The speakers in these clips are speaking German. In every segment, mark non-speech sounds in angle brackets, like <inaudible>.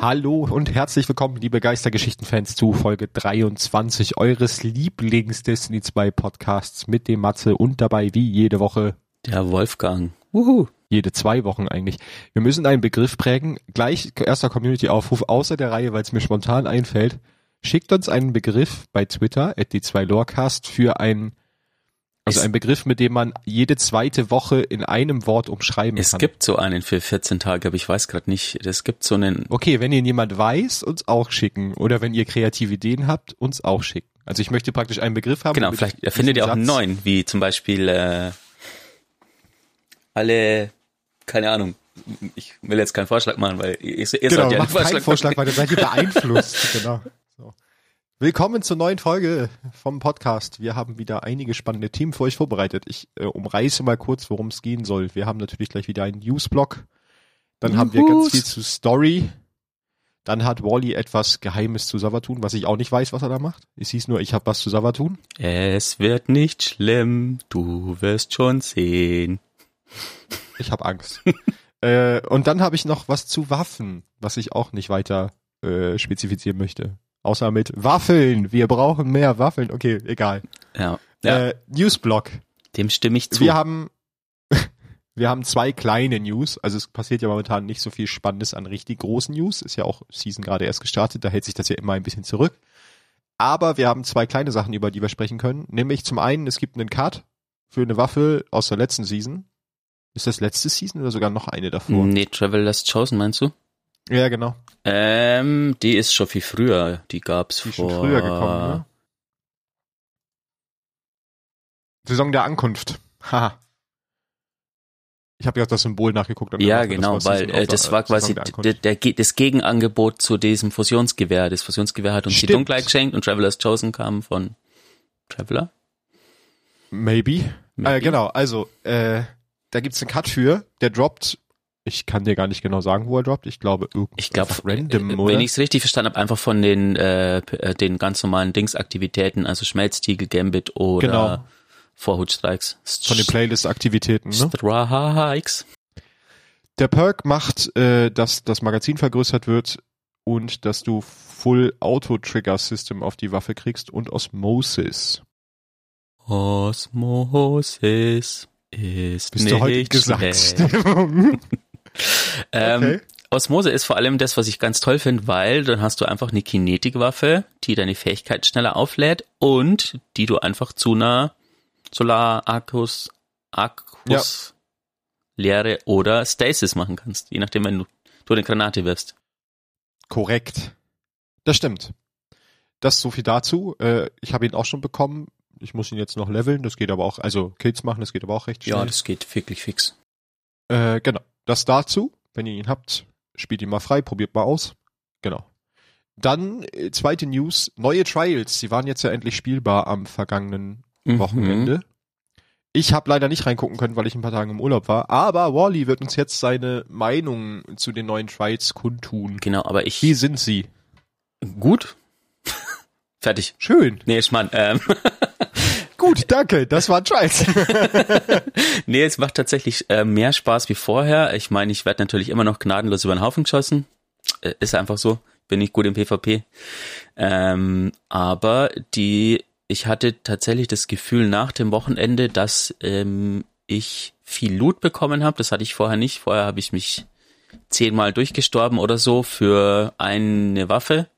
Hallo und herzlich willkommen, liebe Geistergeschichten-Fans, zu Folge 23 eures Lieblings-Destiny 2 Podcasts mit dem Matze und dabei wie jede Woche Der Wolfgang. Wuhu. jede zwei Wochen eigentlich. Wir müssen einen Begriff prägen. Gleich erster Community-Aufruf außer der Reihe, weil es mir spontan einfällt. Schickt uns einen Begriff bei Twitter, at die zwei Lorecast, für ein, also Es- ein Begriff, mit dem man jede zweite Woche in einem Wort umschreiben Es kann. gibt so einen für 14 Tage, aber ich weiß gerade nicht. Es gibt so einen. Okay, wenn ihn jemand weiß, uns auch schicken. Oder wenn ihr kreative Ideen habt, uns auch schicken. Also ich möchte praktisch einen Begriff haben. Genau, vielleicht ich erfindet ihr auch einen neuen, wie zum Beispiel äh, alle, keine Ahnung. Ich will jetzt keinen Vorschlag machen, weil ihr, ihr Genau, seid ja macht keinen Vorschlag, weil dann seid ihr <laughs> beeinflusst. genau. Willkommen zur neuen Folge vom Podcast. Wir haben wieder einige spannende Themen für euch vorbereitet. Ich äh, umreiße mal kurz, worum es gehen soll. Wir haben natürlich gleich wieder einen Newsblock. Dann haben wir ganz Juhus. viel zu Story. Dann hat Wally etwas Geheimes zu Savatun, was ich auch nicht weiß, was er da macht. Es hieß nur, ich habe was zu Savatun. Es wird nicht schlimm, du wirst schon sehen. Ich habe Angst. <laughs> äh, und dann habe ich noch was zu Waffen, was ich auch nicht weiter äh, spezifizieren möchte. Außer mit Waffeln. Wir brauchen mehr Waffeln. Okay, egal. Ja, ja Äh, Newsblock. dem stimme ich zu. Wir haben <laughs> wir haben zwei kleine News. Also es passiert ja momentan nicht so viel Spannendes an richtig großen News. Ist ja auch Season gerade erst gestartet. Da hält sich das ja immer ein bisschen zurück. Aber wir haben zwei kleine Sachen, über die wir sprechen können. Nämlich zum einen, es gibt einen Cut für eine Waffe aus der letzten Season. Ist das letzte Season oder sogar noch eine davor? nee, Traveler's Chosen meinst du? Ja, genau. Ähm, die ist schon viel früher. Die gab's Die vor. schon früher gekommen, ne? Saison der Ankunft. <laughs> Haha. Ich habe ja das Symbol nachgeguckt. Ja, das genau, war weil Season äh, das war quasi der der, das Gegenangebot zu diesem Fusionsgewehr. Das Fusionsgewehr hat uns die Stimmt. Dunkelheit geschenkt und Traveler's Chosen kam von Traveler. Maybe. Maybe. Äh, genau, also, äh, da gibt's einen Cut für, der droppt, ich kann dir gar nicht genau sagen, wo er droppt, ich glaube, irgendwo Ich glaube, einfach random, äh, oder? wenn ich es richtig verstanden habe, einfach von den äh, äh, den ganz normalen Dingsaktivitäten, also Schmelztiegel, Gambit oder Genau. Vorhutstreiks. Von den Playlist-Aktivitäten, ne? Strikes. Der Perk macht, äh, dass das Magazin vergrößert wird und dass du Full Auto Trigger System auf die Waffe kriegst und Osmosis. Osmosis ist Bist nicht du heute gesagt? <laughs> schlecht. okay. Ähm, Osmose ist vor allem das, was ich ganz toll finde, weil dann hast du einfach eine Kinetikwaffe, die deine Fähigkeit schneller auflädt und die du einfach zu einer Solar-Akkus, Akkus, Leere oder Stasis machen kannst, je nachdem, wenn du, du eine Granate wirfst. Korrekt. Das stimmt. Das so viel dazu. Äh, ich habe ihn auch schon bekommen. Ich muss ihn jetzt noch leveln. Das geht aber auch, also Kills machen, das geht aber auch recht schnell. Ja, das geht wirklich fix. Äh, genau. Das dazu. Wenn ihr ihn habt, spielt ihn mal frei, probiert mal aus. Genau. Dann äh, zweite News. Neue Trials. Sie waren jetzt ja endlich spielbar am vergangenen Mhm. Wochenende. Ich habe leider nicht reingucken können, weil ich ein paar Tage im Urlaub war. Aber Wally wird uns jetzt seine Meinung zu den neuen Trials kundtun. Genau, aber ich, Wie sind sie? gut. <laughs> Fertig. Schön. Nee, Schmarrn, ähm, <laughs> Gut, danke. Das waren Trials. <laughs> nee, es macht tatsächlich äh, mehr Spaß wie vorher. Ich meine, ich werde natürlich immer noch gnadenlos über den Haufen geschossen. Äh, ist einfach so. Bin nicht gut im PvP. Ähm, aber die, ich hatte tatsächlich das Gefühl nach dem Wochenende, dass ähm, ich viel Loot bekommen habe. Das hatte ich vorher nicht. Vorher habe ich mich zehnmal durchgestorben oder so für eine Waffe.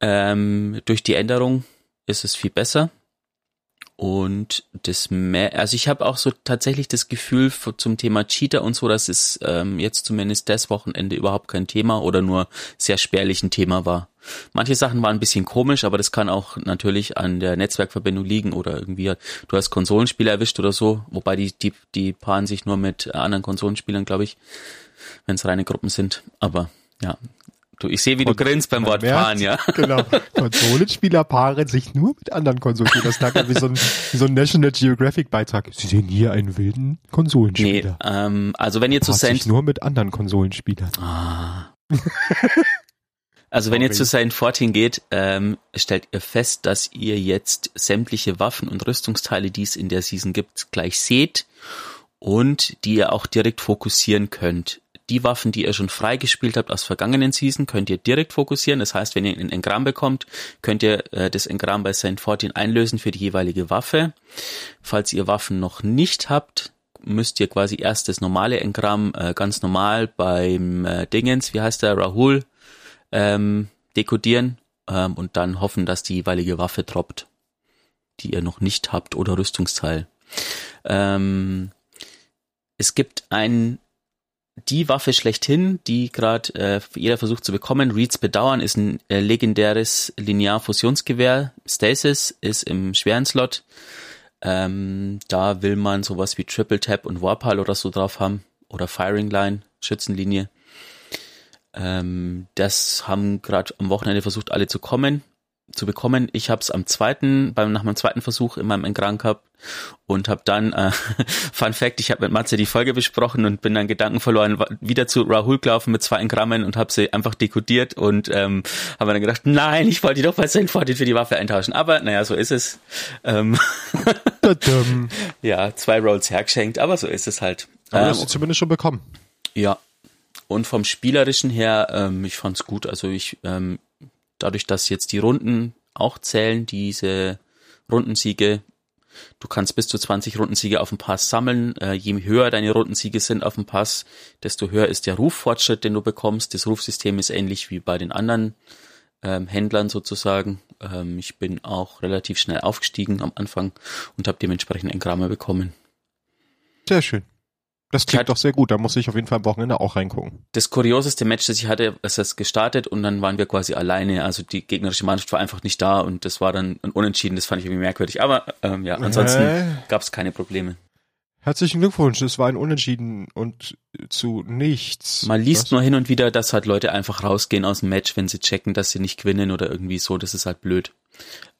Ähm, durch die Änderung ist es viel besser. Und das mehr, also ich habe auch so tatsächlich das Gefühl zum Thema Cheater und so, dass es ähm, jetzt zumindest das Wochenende überhaupt kein Thema oder nur sehr spärlich ein Thema war. Manche Sachen waren ein bisschen komisch, aber das kann auch natürlich an der Netzwerkverbindung liegen oder irgendwie du hast Konsolenspieler erwischt oder so, wobei die die die paaren sich nur mit anderen Konsolenspielern, glaube ich, wenn es reine Gruppen sind. Aber ja, du, ich sehe, wie du Und grinst beim Wort merkt, paaren, ja. <laughs> Genau. Konsolenspieler paaren sich nur mit anderen Konsolenspielern. Das klingt wie so ein, wie so ein National Geographic Beitrag. Sie sehen hier einen wilden Nee, Konsolenspieler. ähm, also wenn ihr zu Saint nur mit anderen Konsolenspielern. Ah. <laughs> Also wenn ihr zu Saint 14 geht, ähm, stellt ihr fest, dass ihr jetzt sämtliche Waffen und Rüstungsteile, die es in der Season gibt, gleich seht und die ihr auch direkt fokussieren könnt. Die Waffen, die ihr schon freigespielt habt aus vergangenen Season, könnt ihr direkt fokussieren. Das heißt, wenn ihr ein Engramm bekommt, könnt ihr äh, das Engramm bei Saint 14 einlösen für die jeweilige Waffe. Falls ihr Waffen noch nicht habt, müsst ihr quasi erst das normale Engramm äh, ganz normal beim äh, Dingens, wie heißt der, Rahul, ähm, dekodieren ähm, und dann hoffen, dass die jeweilige Waffe droppt, die ihr noch nicht habt oder Rüstungsteil. Ähm, es gibt ein die Waffe schlechthin, die gerade äh, jeder versucht zu bekommen. Reeds Bedauern ist ein äh, legendäres Linear-Fusionsgewehr. Stasis ist im schweren Slot. Ähm, da will man sowas wie Triple Tap und Warpal oder so drauf haben. Oder Firing Line, Schützenlinie. Ähm, das haben gerade am Wochenende versucht, alle zu kommen zu bekommen. Ich habe es am zweiten, beim nach meinem zweiten Versuch in meinem Engram gehabt und habe dann, äh, <laughs> Fun Fact, ich habe mit Matze die Folge besprochen und bin dann Gedanken verloren, wieder zu Rahul gelaufen mit zwei Engrammen und habe sie einfach dekodiert und ähm, habe dann gedacht, nein, ich wollte die doch bei St. Fortin für die Waffe eintauschen. Aber naja, so ist es. Ähm, <laughs> ja, zwei Rolls hergeschenkt, aber so ist es halt. Aber ähm, hast du zumindest schon bekommen. Ja. Und vom Spielerischen her, ähm, ich fand's gut. Also ich ähm, dadurch, dass jetzt die Runden auch zählen, diese Rundensiege, du kannst bis zu 20 Rundensiege auf dem Pass sammeln. Äh, je höher deine Rundensiege sind auf dem Pass, desto höher ist der Ruffortschritt, den du bekommst. Das Rufsystem ist ähnlich wie bei den anderen ähm, Händlern sozusagen. Ähm, ich bin auch relativ schnell aufgestiegen am Anfang und habe dementsprechend Engramme bekommen. Sehr schön. Das klingt doch sehr gut, da muss ich auf jeden Fall am Wochenende auch reingucken. Das kurioseste Match, das ich hatte, ist das gestartet und dann waren wir quasi alleine. Also die gegnerische Mannschaft war einfach nicht da und das war dann ein Unentschieden, das fand ich irgendwie merkwürdig. Aber ähm, ja, ansonsten äh. gab es keine Probleme. Herzlichen Glückwunsch, es war ein Unentschieden und zu nichts. Man liest Was? nur hin und wieder, dass halt Leute einfach rausgehen aus dem Match, wenn sie checken, dass sie nicht gewinnen oder irgendwie so, das ist halt blöd.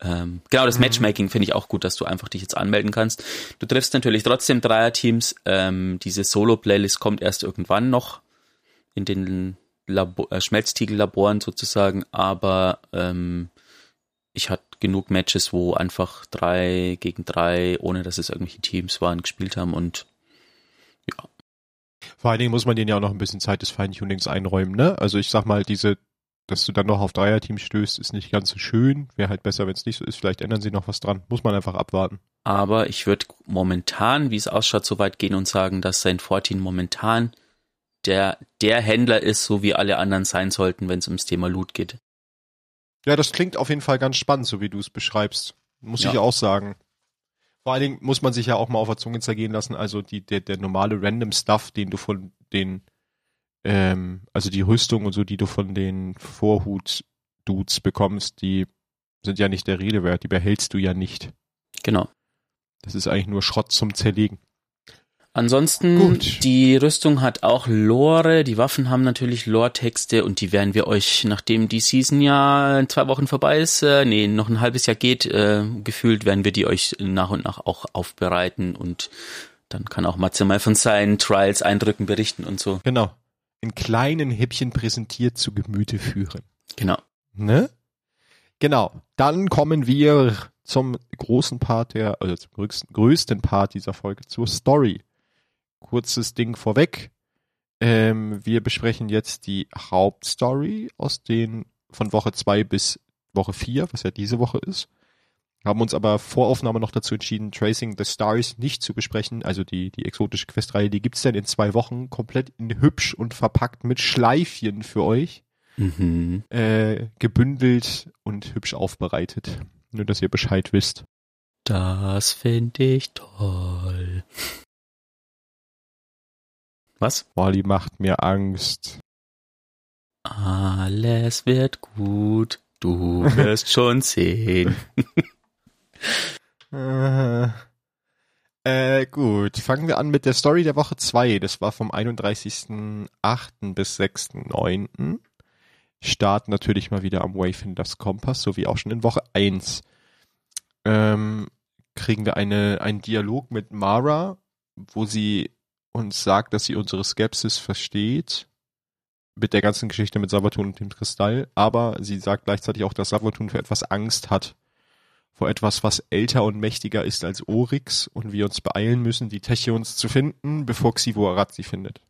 Ähm, genau, das mhm. Matchmaking finde ich auch gut, dass du einfach dich jetzt anmelden kannst. Du triffst natürlich trotzdem Dreierteams. Ähm, diese Solo-Playlist kommt erst irgendwann noch in den Labo äh, Schmelztiegel-Laboren sozusagen, aber ähm, ich hatte genug Matches, wo einfach drei gegen drei, ohne dass es irgendwelche Teams waren, gespielt haben und ja. Vor allen Dingen muss man denen ja auch noch ein bisschen Zeit des Feintunings einräumen, ne? Also ich sag mal, diese, dass du dann noch auf Dreierteams stößt, ist nicht ganz so schön. Wäre halt besser, wenn es nicht so ist. Vielleicht ändern sie noch was dran. Muss man einfach abwarten. Aber ich würde momentan, wie es ausschaut, so weit gehen und sagen, dass sein 14 momentan der, der Händler ist, so wie alle anderen sein sollten, wenn es ums Thema Loot geht. Ja, das klingt auf jeden Fall ganz spannend, so wie du es beschreibst. Muss ja. ich auch sagen. Vor allen Dingen muss man sich ja auch mal auf der Zunge zergehen lassen. Also die, der, der normale Random Stuff, den du von den, ähm, also die Rüstung und so, die du von den Vorhut-Dudes bekommst, die sind ja nicht der Rede wert. Die behältst du ja nicht. Genau. Das ist eigentlich nur Schrott zum Zerlegen. Ansonsten, Gut. die Rüstung hat auch Lore, die Waffen haben natürlich Lore-Texte und die werden wir euch, nachdem die Season ja in zwei Wochen vorbei ist, äh, nee, noch ein halbes Jahr geht, äh, gefühlt werden wir die euch nach und nach auch aufbereiten und dann kann auch Matze mal von seinen Trials, Eindrücken berichten und so. Genau. In kleinen Häppchen präsentiert zu Gemüte führen. Genau. Ne? Genau. Dann kommen wir zum großen Part der, also zum größten, größten Part dieser Folge, zur Story kurzes Ding vorweg. Ähm, wir besprechen jetzt die Hauptstory aus den von Woche zwei bis Woche vier, was ja diese Woche ist. Haben uns aber vor Aufnahme noch dazu entschieden, Tracing the Stars nicht zu besprechen. Also die, die exotische Questreihe, die gibt's dann in zwei Wochen komplett in hübsch und verpackt mit Schleifchen für euch. Mhm. Äh, gebündelt und hübsch aufbereitet. Nur, dass ihr Bescheid wisst. Das finde ich toll. Was? Molly macht mir Angst. Alles wird gut. Du wirst schon sehen. <laughs> äh, äh, gut, fangen wir an mit der Story der Woche 2. Das war vom 31.8. bis 6.9. Start natürlich mal wieder am Wayfinders Kompass, so wie auch schon in Woche 1. Ähm, kriegen wir eine, einen Dialog mit Mara, wo sie uns sagt, dass sie unsere Skepsis versteht mit der ganzen Geschichte mit Savatun und dem Kristall, aber sie sagt gleichzeitig auch, dass Savatun für etwas Angst hat. Vor etwas, was älter und mächtiger ist als Oryx und wir uns beeilen müssen, die Techions zu finden, bevor Xivo Arad sie findet.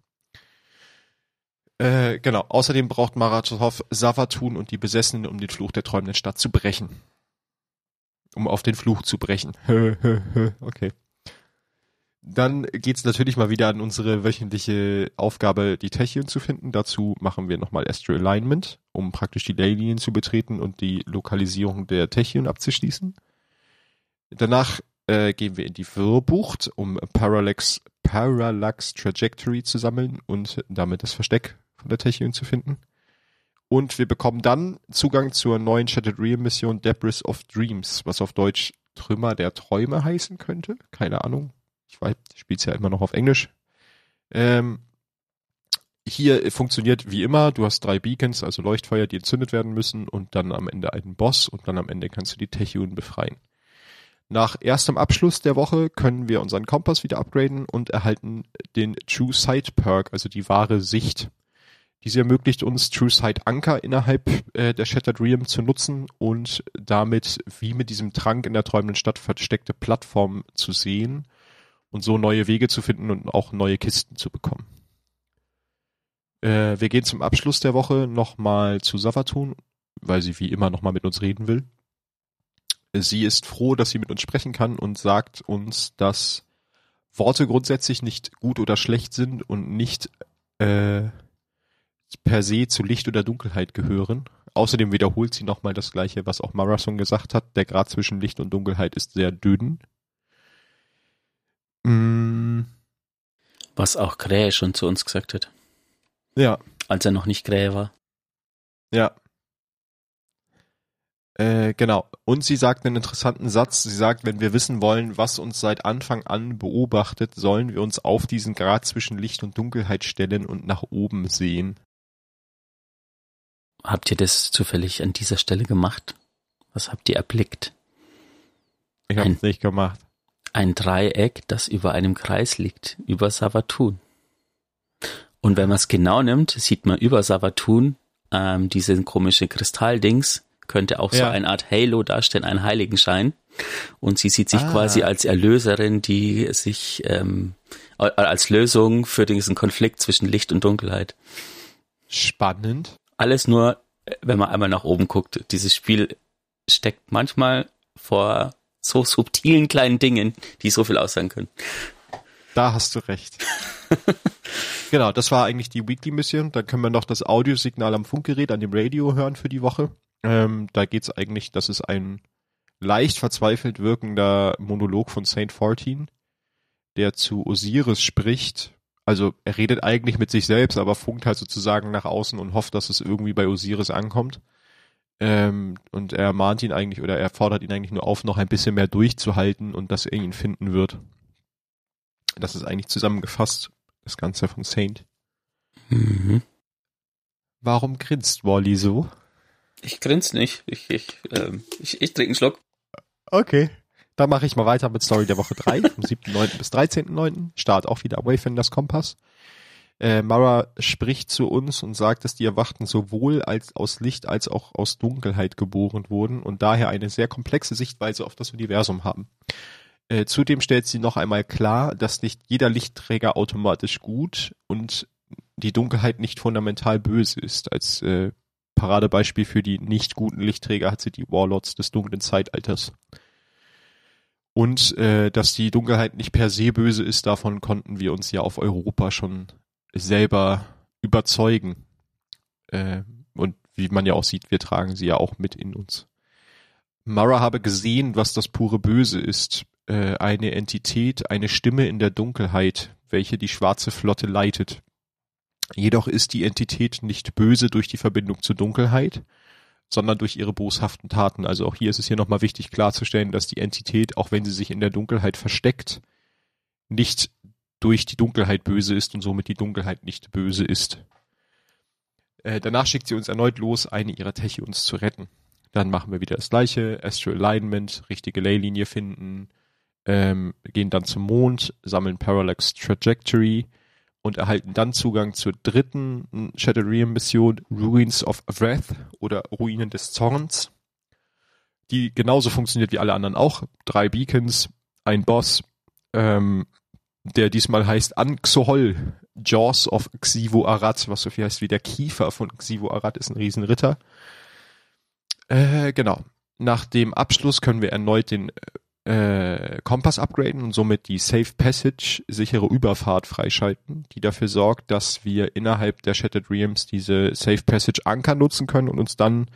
Äh, genau. Außerdem braucht Maratov Savatun und die Besessenen, um den Fluch der träumenden Stadt zu brechen. Um auf den Fluch zu brechen. <laughs> okay. Dann geht's natürlich mal wieder an unsere wöchentliche Aufgabe, die Techien zu finden. Dazu machen wir nochmal Astral Alignment, um praktisch die Leylinien zu betreten und die Lokalisierung der Techien abzuschließen. Danach äh, gehen wir in die Wirrbucht, um Parallax, Parallax Trajectory zu sammeln und damit das Versteck von der Techien zu finden. Und wir bekommen dann Zugang zur neuen Shattered Realm Mission Debris of Dreams, was auf Deutsch Trümmer der Träume heißen könnte. Keine Ahnung. Ich weiß, spiel's ja immer noch auf Englisch. Ähm, hier funktioniert wie immer, du hast drei Beacons, also Leuchtfeuer, die entzündet werden müssen und dann am Ende einen Boss und dann am Ende kannst du die Techionen befreien. Nach erstem Abschluss der Woche können wir unseren Kompass wieder upgraden und erhalten den True Sight Perk, also die wahre Sicht. Diese ermöglicht uns True Sight Anker innerhalb äh, der Shattered Realm zu nutzen und damit wie mit diesem Trank in der träumenden Stadt versteckte Plattformen zu sehen und so neue Wege zu finden und auch neue Kisten zu bekommen. Äh, wir gehen zum Abschluss der Woche nochmal zu Savatun, weil sie wie immer nochmal mit uns reden will. Sie ist froh, dass sie mit uns sprechen kann und sagt uns, dass Worte grundsätzlich nicht gut oder schlecht sind und nicht äh, per se zu Licht oder Dunkelheit gehören. Außerdem wiederholt sie nochmal das gleiche, was auch Marathon gesagt hat. Der Grad zwischen Licht und Dunkelheit ist sehr dünn. Mm. Was auch Krähe schon zu uns gesagt hat. Ja. Als er noch nicht Krähe war. Ja. Äh, genau. Und sie sagt einen interessanten Satz. Sie sagt, wenn wir wissen wollen, was uns seit Anfang an beobachtet, sollen wir uns auf diesen Grad zwischen Licht und Dunkelheit stellen und nach oben sehen. Habt ihr das zufällig an dieser Stelle gemacht? Was habt ihr erblickt? Ich habe es nicht gemacht. Ein Dreieck, das über einem Kreis liegt, über Savatun. Und wenn man es genau nimmt, sieht man über Savatun ähm, diese komische Kristalldings, könnte auch ja. so eine Art Halo darstellen, ein Heiligenschein. Und sie sieht sich ah. quasi als Erlöserin, die sich ähm, als Lösung für diesen Konflikt zwischen Licht und Dunkelheit. Spannend. Alles nur, wenn man einmal nach oben guckt. Dieses Spiel steckt manchmal vor so subtilen kleinen Dingen, die so viel aussagen können. Da hast du recht. <laughs> genau, das war eigentlich die Weekly Mission. Dann können wir noch das Audiosignal am Funkgerät, an dem Radio hören für die Woche. Ähm, da geht's eigentlich, das ist ein leicht verzweifelt wirkender Monolog von Saint 14, der zu Osiris spricht also er redet eigentlich mit sich selbst, aber funkt halt sozusagen nach außen und hofft, dass es irgendwie bei Osiris ankommt. Ähm, und er mahnt ihn eigentlich oder er fordert ihn eigentlich nur auf, noch ein bisschen mehr durchzuhalten und dass er ihn finden wird. Das ist eigentlich zusammengefasst, das Ganze von Saint. Mhm. Warum grinst Wally so? Ich grinse nicht. Ich, ich, ähm, ich, ich trinke einen Schluck. Okay. Dann mache ich mal weiter mit Story der Woche 3, vom 7.9. bis 13.9. Start auch wieder Wayfinders Kompass. Äh, Mara spricht zu uns und sagt, dass die Erwachten sowohl als aus Licht als auch aus Dunkelheit geboren wurden und daher eine sehr komplexe Sichtweise auf das Universum haben. Äh, zudem stellt sie noch einmal klar, dass nicht jeder Lichtträger automatisch gut und die Dunkelheit nicht fundamental böse ist. Als äh, Paradebeispiel für die nicht guten Lichtträger hat sie die Warlords des dunklen Zeitalters. Und äh, dass die Dunkelheit nicht per se böse ist, davon konnten wir uns ja auf Europa schon selber überzeugen. Äh, und wie man ja auch sieht, wir tragen sie ja auch mit in uns. Mara habe gesehen, was das pure Böse ist. Äh, eine Entität, eine Stimme in der Dunkelheit, welche die schwarze Flotte leitet. Jedoch ist die Entität nicht böse durch die Verbindung zur Dunkelheit, sondern durch ihre boshaften Taten. Also auch hier ist es hier nochmal wichtig klarzustellen, dass die Entität, auch wenn sie sich in der Dunkelheit versteckt, nicht durch die Dunkelheit böse ist und somit die Dunkelheit nicht böse ist. Äh, danach schickt sie uns erneut los, eine ihrer Techions zu retten. Dann machen wir wieder das gleiche, Astral Alignment, richtige Leylinie finden, ähm, gehen dann zum Mond, sammeln Parallax Trajectory, und erhalten dann Zugang zur dritten Shadowrean-Mission Ruins of Wrath oder Ruinen des Zorns, die genauso funktioniert wie alle anderen auch. Drei Beacons, ein Boss, ähm, der diesmal heißt Anxohol, Jaws of Xivo Arad, was so viel heißt wie der Kiefer von Xivo Arad, ist ein Riesenritter. Äh, genau. Nach dem Abschluss können wir erneut den äh, Kompass upgraden und somit die Safe Passage sichere Überfahrt freischalten, die dafür sorgt, dass wir innerhalb der Shattered Realms diese Safe Passage Anker nutzen können und uns dann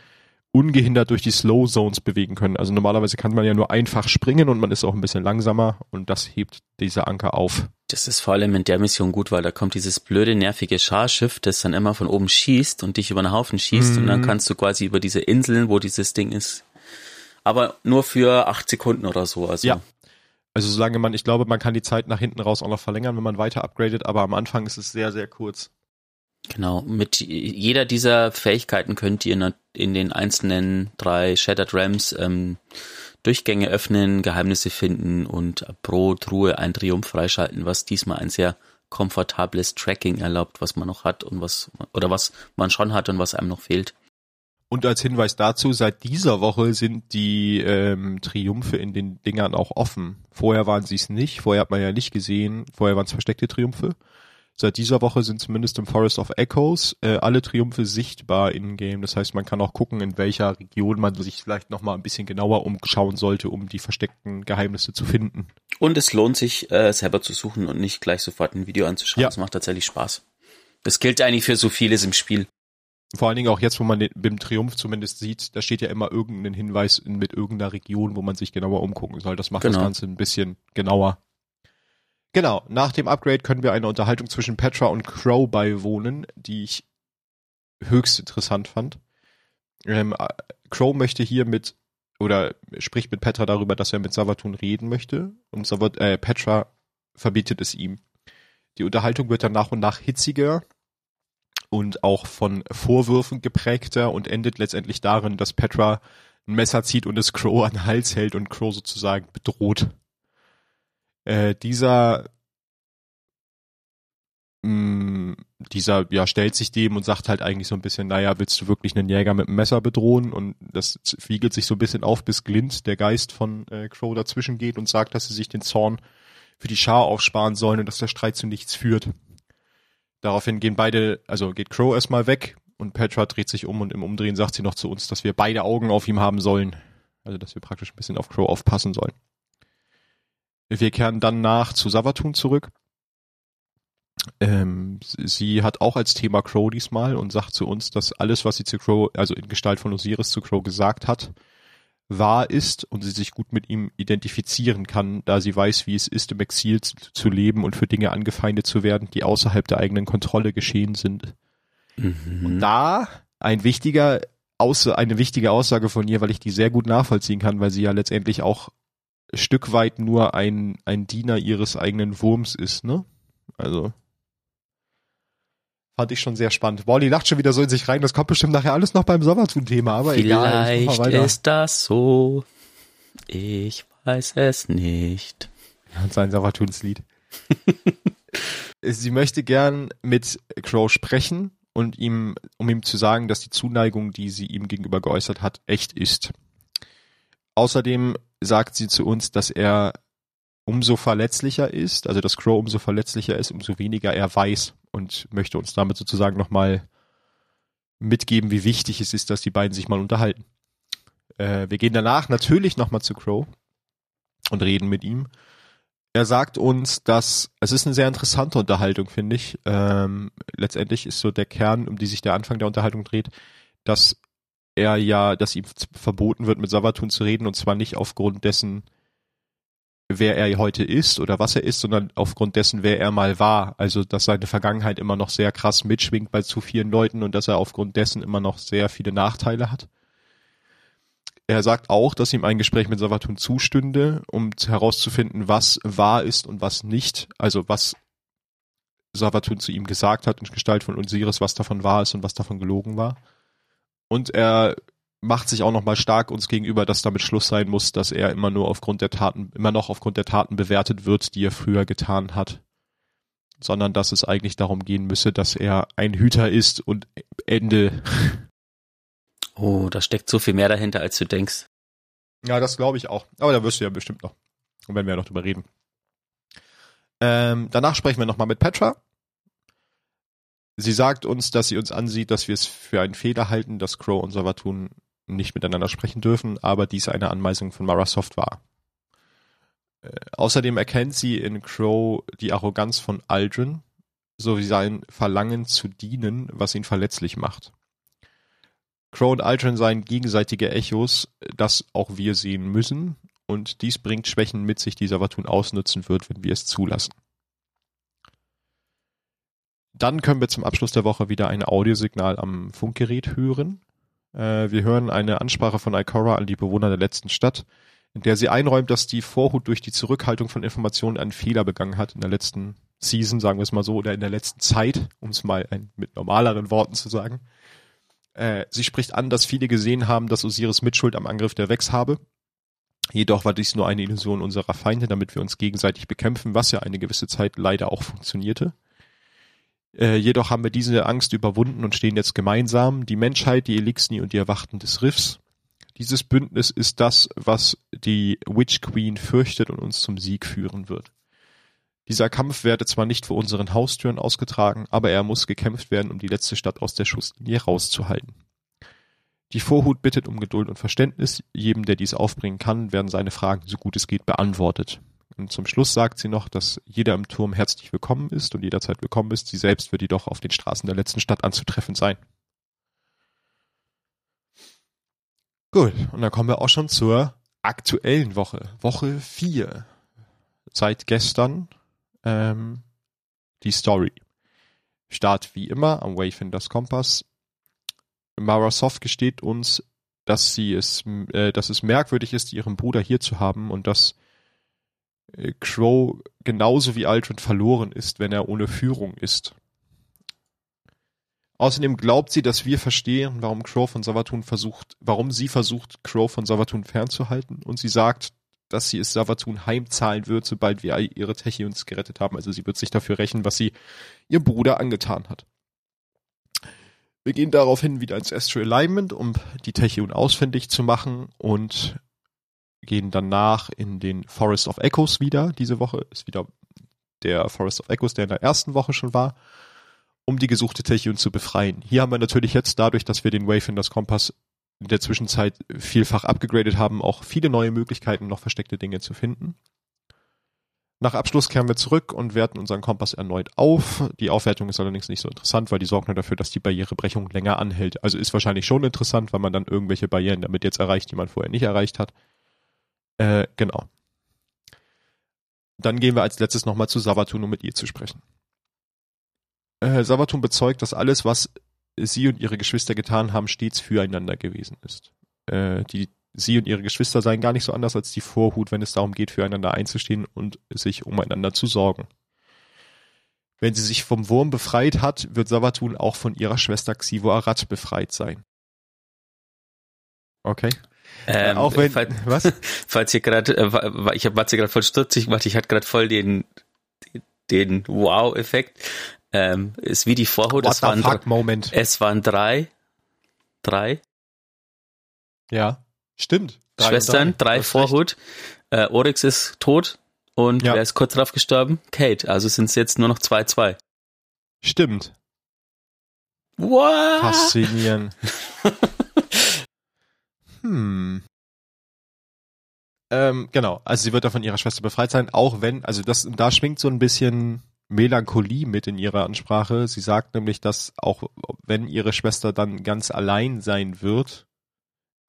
ungehindert durch die Slow Zones bewegen können. Also normalerweise kann man ja nur einfach springen und man ist auch ein bisschen langsamer und das hebt dieser Anker auf. Das ist vor allem in der Mission gut, weil da kommt dieses blöde, nervige Scharschiff, das dann immer von oben schießt und dich über den Haufen schießt mhm. und dann mhm. kannst du quasi über diese Inseln, wo dieses Ding ist, aber nur für acht Sekunden oder so. Also. Ja. Also solange man, ich glaube, man kann die Zeit nach hinten raus auch noch verlängern, wenn man weiter upgradet, aber am Anfang ist es sehr, sehr kurz. Genau, mit jeder dieser Fähigkeiten könnt ihr in den einzelnen drei Shattered Rams ähm, Durchgänge öffnen, Geheimnisse finden und pro Truhe ein Triumph freischalten, was diesmal ein sehr komfortables Tracking erlaubt, was man noch hat und was oder was man schon hat und was einem noch fehlt. Und als Hinweis dazu, seit dieser Woche sind die ähm, Triumphe in den Dingern auch offen. Vorher waren sie es nicht, vorher hat man ja nicht gesehen, vorher waren es versteckte Triumphe. Seit dieser Woche sind zumindest im Forest of Echoes äh, alle Triumphe sichtbar in-game. Das heißt, man kann auch gucken, in welcher Region man sich vielleicht nochmal ein bisschen genauer umschauen sollte, um die versteckten Geheimnisse zu finden. Und es lohnt sich, äh, selber zu suchen und nicht gleich sofort ein Video anzuschauen. Ja. Das macht tatsächlich Spaß. Das gilt eigentlich für so vieles im Spiel. Vor allen Dingen auch jetzt, wo man den, beim Triumph zumindest sieht, da steht ja immer irgendein Hinweis mit irgendeiner Region, wo man sich genauer umgucken soll. Das macht genau. das Ganze ein bisschen genauer. Genau, nach dem Upgrade können wir eine Unterhaltung zwischen Petra und Crow beiwohnen, die ich höchst interessant fand. Ähm, Crow möchte hier mit oder spricht mit Petra darüber, dass er mit Savatun reden möchte und Savat, äh, Petra verbietet es ihm. Die Unterhaltung wird dann nach und nach hitziger und auch von Vorwürfen geprägter und endet letztendlich darin, dass Petra ein Messer zieht und es Crow an den Hals hält und Crow sozusagen bedroht. Äh, dieser mh, mm, dieser ja stellt sich dem und sagt halt eigentlich so ein bisschen, naja, willst du wirklich einen Jäger mit einem Messer bedrohen? Und das wiegelt sich so ein bisschen auf, bis Glint, der Geist von äh, Crow, dazwischen geht und sagt, dass sie sich den Zorn für die Schar aufsparen sollen und dass der Streit zu nichts führt. Daraufhin gehen beide, also geht Crow erstmal weg und Petra dreht sich um und im Umdrehen sagt sie noch zu uns, dass wir beide Augen auf ihm haben sollen. Also dass wir praktisch ein bisschen auf Crow aufpassen sollen. Wir kehren dann nach zu Savatun zurück. Ähm, sie hat auch als Thema Crow diesmal und sagt zu uns, dass alles, was sie zu Crow, also in Gestalt von Osiris zu Crow gesagt hat, wahr ist und sie sich gut mit ihm identifizieren kann, da sie weiß, wie es ist, im Exil zu, leben und für Dinge angefeindet zu werden, die außerhalb der eigenen Kontrolle geschehen sind. Mhm. Und da ein wichtiger, eine wichtige Aussage von ihr, weil ich die sehr gut nachvollziehen kann, weil sie ja letztendlich auch Stück weit nur ein, ein Diener ihres eigenen Wurms ist, ne? Also. Fand ich schon sehr spannend. Wally lacht schon wieder so in sich rein. Das kommt bestimmt nachher alles noch beim Sommertun-Thema, aber Vielleicht egal. Vielleicht ist das so. Ich weiß es nicht. Ja, und sein Sommertuns-Lied. <laughs> Sie möchte gern mit Crow sprechen und ihm, um ihm zu sagen, dass die Zuneigung, die sie ihm gegenüber geäußert hat, echt ist. Außerdem sagt sie zu uns, dass er umso verletzlicher ist, also dass Crow umso verletzlicher ist, umso weniger er weiß und möchte uns damit sozusagen nochmal mitgeben, wie wichtig es ist, dass die beiden sich mal unterhalten. Äh, wir gehen danach natürlich nochmal zu Crow und reden mit ihm. Er sagt uns, dass es ist eine sehr interessante Unterhaltung, finde ich. Ähm, letztendlich ist so der Kern, um die sich der Anfang der Unterhaltung dreht, dass er ja, dass ihm verboten wird, mit Savatun zu reden, und zwar nicht aufgrund dessen, wer er heute ist oder was er ist, sondern aufgrund dessen, wer er mal war. Also, dass seine Vergangenheit immer noch sehr krass mitschwingt bei zu vielen Leuten und dass er aufgrund dessen immer noch sehr viele Nachteile hat. Er sagt auch, dass ihm ein Gespräch mit Savatun zustünde, um herauszufinden, was wahr ist und was nicht. Also, was Savatun zu ihm gesagt hat in Gestalt von Osiris, was davon wahr ist und was davon gelogen war. Und er macht sich auch nochmal stark uns gegenüber, dass damit Schluss sein muss, dass er immer nur aufgrund der Taten, immer noch aufgrund der Taten bewertet wird, die er früher getan hat. Sondern dass es eigentlich darum gehen müsse, dass er ein Hüter ist und Ende. <laughs> Oh, da steckt so viel mehr dahinter, als du denkst. Ja, das glaube ich auch. Aber da wirst du ja bestimmt noch. Und wenn wir ja noch drüber reden. Ähm, danach sprechen wir nochmal mit Petra sie sagt uns, dass sie uns ansieht, dass wir es für einen Fehler halten, dass Crow und Savatun nicht miteinander sprechen dürfen, aber dies eine Anweisung von Marasoft war. Äh, außerdem erkennt sie in Crow die Arroganz von Aldrin sowie sein Verlangen zu dienen, was ihn verletzlich macht. Crow und Aldrin seien gegenseitige Echos, das auch wir sehen müssen, und dies bringt Schwächen mit sich, die Savatun ausnutzen wird, wenn wir es zulassen. Dann können wir zum Abschluss der Woche wieder ein Audiosignal am Funkgerät hören. Äh, wir hören eine Ansprache von Ikora an die Bewohner der letzten Stadt, in der sie einräumt, dass die Vorhut durch die Zurückhaltung von Informationen einen Fehler begangen hat in der letzten Season, sagen wir es mal so, oder in der letzten Zeit, um es mal ein, mit normaleren Worten zu sagen. Äh, sie spricht an, dass viele gesehen haben, dass Osiris Mitschuld am Angriff der Vex habe. Jedoch war dies nur eine Illusion unserer Feinde, damit wir uns gegenseitig bekämpfen, was ja eine gewisse Zeit leider auch funktionierte. Äh, jedoch haben wir diese Angst überwunden und stehen jetzt gemeinsam, die Menschheit, die Elixni und die Erwachten des Riffs, dieses Bündnis ist das, was die Witch Queen fürchtet und uns zum Sieg führen wird. Dieser Kampf werde zwar nicht vor unseren Haustüren ausgetragen, aber er muss gekämpft werden, um die letzte Stadt aus der Schusslinie rauszuhalten. Die Vorhut bittet um Geduld und Verständnis. Jedem, der dies aufbringen kann, werden seine Fragen so gut es geht beantwortet. Und zum Schluss sagt sie noch, dass jeder im Turm herzlich willkommen ist und jederzeit willkommen ist. Sie selbst wird jedoch auf den Straßen der letzten Stadt anzutreffen sein. Gut, und dann kommen wir auch schon zur aktuellen Woche. Woche 4. Seit gestern ähm, die Story. Start wie immer am Wayfinders Kompass. Mara Soft gesteht uns, dass sie es, äh, dass es merkwürdig ist, ihren Bruder hier zu haben und dass Crow genauso wie Aldrin verloren ist, wenn er ohne Führung ist. Außerdem glaubt sie, dass wir verstehen, warum Crow von Savatun versucht, warum sie versucht, Crow von Savatun fernzuhalten. Und sie sagt, dass sie es Savatun heimzahlen wird, sobald wir ihre Techions gerettet haben. Also sie wird sich dafür rächen, was sie ihrem Bruder angetan hat. Wir gehen daraufhin wieder ins Astral Alignment, um die Techion ausfindig zu machen und gehen danach in den Forest of Echoes wieder. Diese Woche ist wieder der Forest of Echoes, der in der ersten Woche schon war um die gesuchte Technion zu befreien. Hier haben wir natürlich jetzt dadurch, dass wir den Wayfinders Kompass in der Zwischenzeit vielfach abgegradet haben, auch viele neue Möglichkeiten, noch versteckte Dinge zu finden. Nach Abschluss kehren wir zurück und werten unseren Kompass erneut auf. Die Aufwertung ist allerdings nicht so interessant, weil die sorgt nur dafür, dass die Barrierebrechung länger anhält. Also ist wahrscheinlich schon interessant, weil man dann irgendwelche Barrieren damit jetzt erreicht, die man vorher nicht erreicht hat. Äh, genau. Dann gehen wir als letztes nochmal zu Savatun, um mit ihr zu sprechen äh, Sabaton bezeugt, dass alles, was sie und ihre Geschwister getan haben, stets füreinander gewesen ist. Äh, die, sie und ihre Geschwister seien gar nicht so anders als die Vorhut, wenn es darum geht, füreinander einzustehen und sich umeinander zu sorgen. Wenn sie sich vom Wurm befreit hat, wird Savatun auch von ihrer Schwester Xivo Arad befreit sein. Okay. Ähm, auch wenn, falls, was? <laughs> Falls ihr gerade, äh, ich habe Matze gerade voll stutzig gemacht, ich hatte gerade voll den, den Wow-Effekt. Ähm, ist wie die Vorhut. What es waren, fuck Moment. Es waren drei. Drei. Ja, stimmt. Drei Schwestern, drei, drei Vorhut. Äh, Oryx ist tot. Und ja. wer ist kurz darauf gestorben? Kate. Also sind es jetzt nur noch zwei, zwei. Stimmt. What? Faszinierend. <laughs> hm. Ähm, genau, also sie wird da von ihrer Schwester befreit sein, auch wenn, also das, da schwingt so ein bisschen Melancholie mit in ihrer Ansprache. Sie sagt nämlich, dass auch wenn ihre Schwester dann ganz allein sein wird,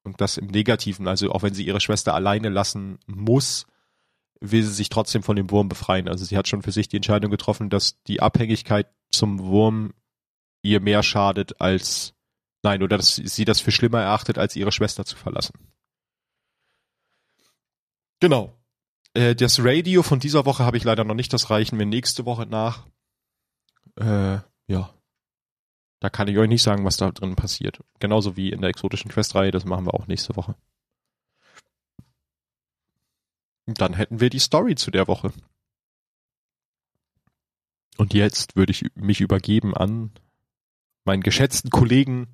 und das im Negativen, also auch wenn sie ihre Schwester alleine lassen muss, will sie sich trotzdem von dem Wurm befreien. Also sie hat schon für sich die Entscheidung getroffen, dass die Abhängigkeit zum Wurm ihr mehr schadet als, nein, oder dass sie das für schlimmer erachtet, als ihre Schwester zu verlassen. Genau. Äh, das Radio von dieser Woche habe ich leider noch nicht, das reichen wir nächste Woche nach. Äh, ja. Da kann ich euch nicht sagen, was da drin passiert. Genauso wie in der exotischen Questreihe, das machen wir auch nächste Woche. Und dann hätten wir die Story zu der Woche. Und jetzt würde ich mich übergeben an meinen geschätzten Kollegen,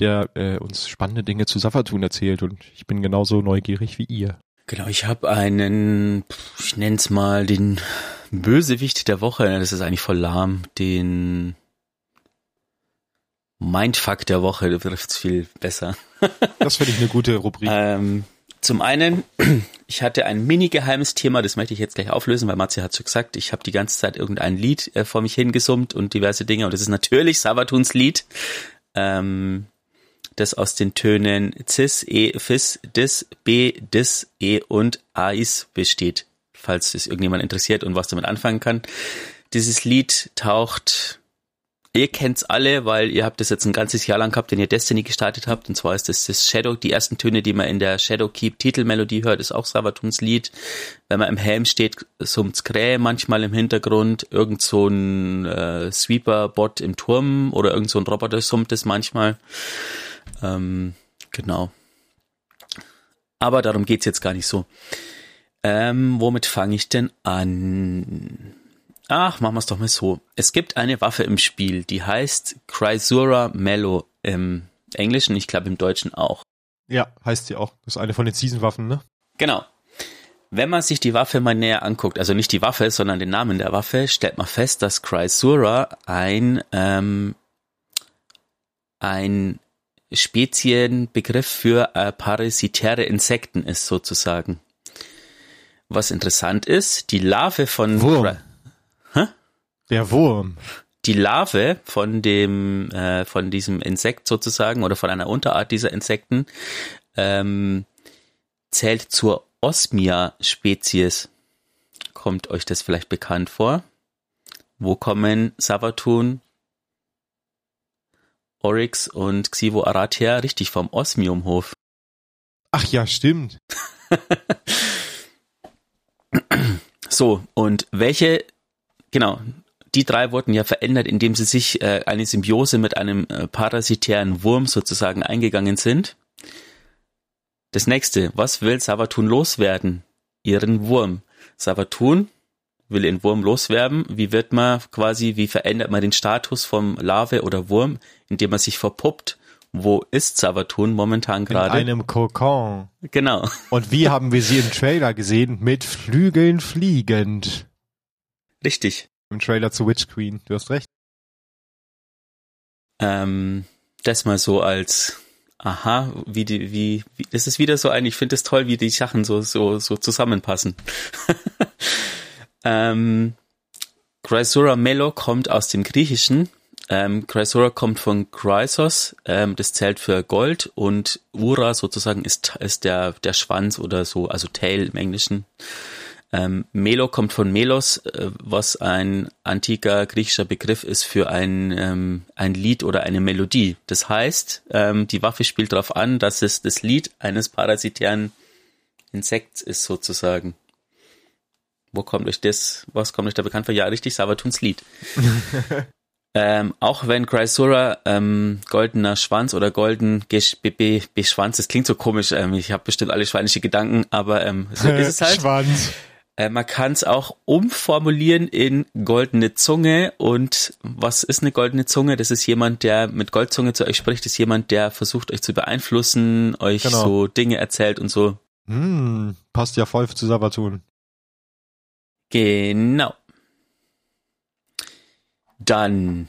der äh, uns spannende Dinge zu Safatun erzählt und ich bin genauso neugierig wie ihr. Genau, ich habe einen, ich nenne es mal den Bösewicht der Woche. Das ist eigentlich voll lahm. Den, Mindfuck der Woche trifft viel besser. <laughs> das finde ich eine gute Rubrik. Ähm, zum einen, ich hatte ein mini geheimes Thema, das möchte ich jetzt gleich auflösen, weil Matze hat so gesagt, ich habe die ganze Zeit irgendein Lied äh, vor mich hingesummt und diverse Dinge und das ist natürlich Savatuns Lied, ähm, das aus den Tönen Cis, E, Fis, Dis, B, Dis, E und Ais besteht, falls es irgendjemand interessiert und was damit anfangen kann. Dieses Lied taucht Ihr kennt's alle, weil ihr habt das jetzt ein ganzes Jahr lang gehabt, wenn ihr Destiny gestartet habt. Und zwar ist das das Shadow, die ersten Töne, die man in der Shadowkeep Titelmelodie hört, ist auch Savatuns Lied. Wenn man im Helm steht, summt's Krähe manchmal im Hintergrund. Irgend so ein äh, Sweeper-Bot im Turm oder irgend so ein Roboter summt es manchmal. Ähm, genau. Aber darum geht's jetzt gar nicht so. Ähm, womit fange ich denn an? Ach, machen wir es doch mal so. Es gibt eine Waffe im Spiel, die heißt Chrysura Mellow im Englischen, ich glaube im Deutschen auch. Ja, heißt sie auch. Das ist eine von den Season-Waffen, ne? Genau. Wenn man sich die Waffe mal näher anguckt, also nicht die Waffe, sondern den Namen der Waffe, stellt man fest, dass Chrysura ein, ähm, ein Spezienbegriff für äh, parasitäre Insekten ist, sozusagen. Was interessant ist, die Larve von Wurm. Der Wurm. Die Larve von dem, äh, von diesem Insekt sozusagen oder von einer Unterart dieser Insekten ähm, zählt zur Osmia-Spezies. Kommt euch das vielleicht bekannt vor? Wo kommen Savatun, Oryx und Xivo Arat her? Richtig vom Osmiumhof. Ach ja, stimmt. <clears throat> so, und welche, genau, die drei wurden ja verändert, indem sie sich äh, eine Symbiose mit einem äh, parasitären Wurm sozusagen eingegangen sind. Das nächste, was will Savatun loswerden? Ihren Wurm. Savatun will den Wurm loswerden. Wie wird man quasi, wie verändert man den Status vom Larve oder Wurm, indem man sich verpuppt? Wo ist Savatun momentan gerade? In einem Kokon. Genau. Und wie haben wir sie im Trailer gesehen? Mit Flügeln fliegend. Richtig im Trailer zu Witch Queen. Du hast recht. Ähm, das mal so als aha, wie die, wie, wie das ist wieder so ein, ich finde es toll, wie die Sachen so, so, so zusammenpassen. <laughs> ähm, Chrysura Melo kommt aus dem Griechischen. Ähm, Chrysura kommt von Chrysos, ähm, das zählt für Gold und Ura sozusagen ist, ist der, der Schwanz oder so, also Tail im Englischen. Ähm, Melo kommt von Melos, äh, was ein antiker griechischer Begriff ist für ein, ähm, ein Lied oder eine Melodie. Das heißt, ähm, die Waffe spielt darauf an, dass es das Lied eines parasitären Insekts ist sozusagen. Wo kommt euch das, was kommt euch da bekannt vor? Ja, richtig, Savatuns Lied. <laughs> ähm, auch wenn Chrysura ähm, goldener Schwanz oder golden beschwanz, das klingt so komisch, ähm, ich habe bestimmt alle schweinische Gedanken, aber ähm, so ist es halt. Schwanz. Äh, man kann es auch umformulieren in goldene Zunge. Und was ist eine goldene Zunge? Das ist jemand, der mit Goldzunge zu euch spricht, das ist jemand, der versucht, euch zu beeinflussen, euch genau. so Dinge erzählt und so. Hm, passt ja voll zu Sabatun. Genau. Dann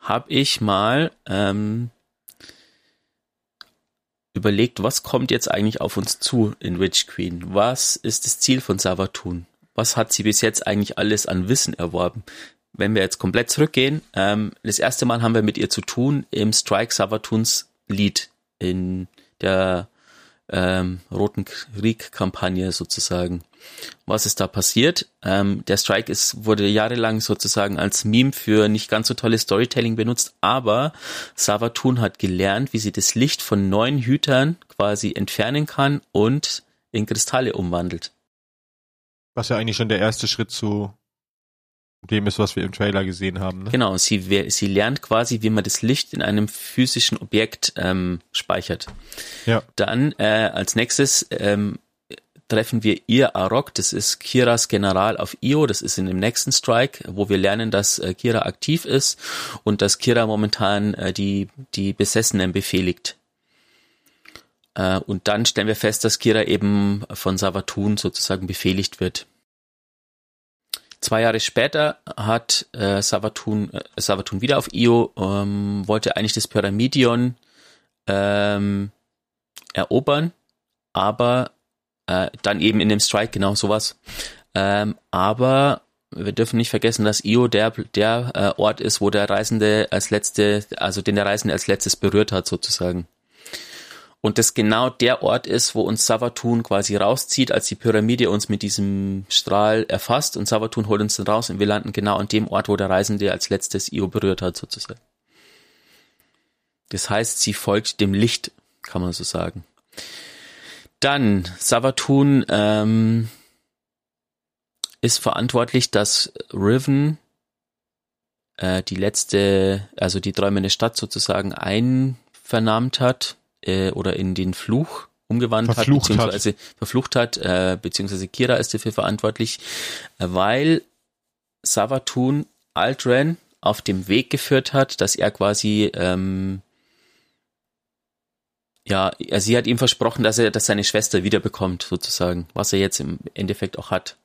habe ich mal ähm, überlegt, was kommt jetzt eigentlich auf uns zu in Witch Queen? Was ist das Ziel von Savatun? Was hat sie bis jetzt eigentlich alles an Wissen erworben? Wenn wir jetzt komplett zurückgehen, ähm, das erste Mal haben wir mit ihr zu tun im Strike Savatuns Lied in der ähm, Roten Krieg-Kampagne sozusagen. Was ist da passiert? Ähm, der Strike ist, wurde jahrelang sozusagen als Meme für nicht ganz so tolles Storytelling benutzt, aber Savatun hat gelernt, wie sie das Licht von neun Hütern quasi entfernen kann und in Kristalle umwandelt. Was ja eigentlich schon der erste Schritt zu dem ist, was wir im Trailer gesehen haben. Ne? Genau, sie, sie lernt quasi, wie man das Licht in einem physischen Objekt ähm, speichert. Ja. Dann äh, als nächstes ähm, treffen wir ihr Arok, das ist Kiras General auf Io, das ist in dem nächsten Strike, wo wir lernen, dass äh, Kira aktiv ist und dass Kira momentan äh, die, die Besessenen befehligt. Äh, und dann stellen wir fest, dass Kira eben von Savatun sozusagen befehligt wird. Zwei Jahre später hat äh, Savatun, äh, Savatun wieder auf Io, ähm, wollte eigentlich das Pyramidion ähm, erobern, aber äh, dann eben in dem Strike genau sowas. Ähm, aber wir dürfen nicht vergessen, dass Io der, der äh, Ort ist, wo der Reisende als letzte, also den der Reisende als letztes berührt hat, sozusagen. Und das genau der Ort ist, wo uns Savatun quasi rauszieht, als die Pyramide uns mit diesem Strahl erfasst und Savatun holt uns dann raus und wir landen genau an dem Ort, wo der Reisende als letztes Io berührt hat, sozusagen. Das heißt, sie folgt dem Licht, kann man so sagen. Dann, Savatun ähm, ist verantwortlich, dass Riven äh, die letzte, also die träumende Stadt sozusagen einvernahmt hat äh, oder in den Fluch umgewandelt hat, beziehungsweise hat. verflucht hat, äh, beziehungsweise Kira ist dafür verantwortlich, weil Savatun Aldren auf dem Weg geführt hat, dass er quasi ähm, ja, sie hat ihm versprochen, dass er, dass seine Schwester wiederbekommt, sozusagen, was er jetzt im Endeffekt auch hat.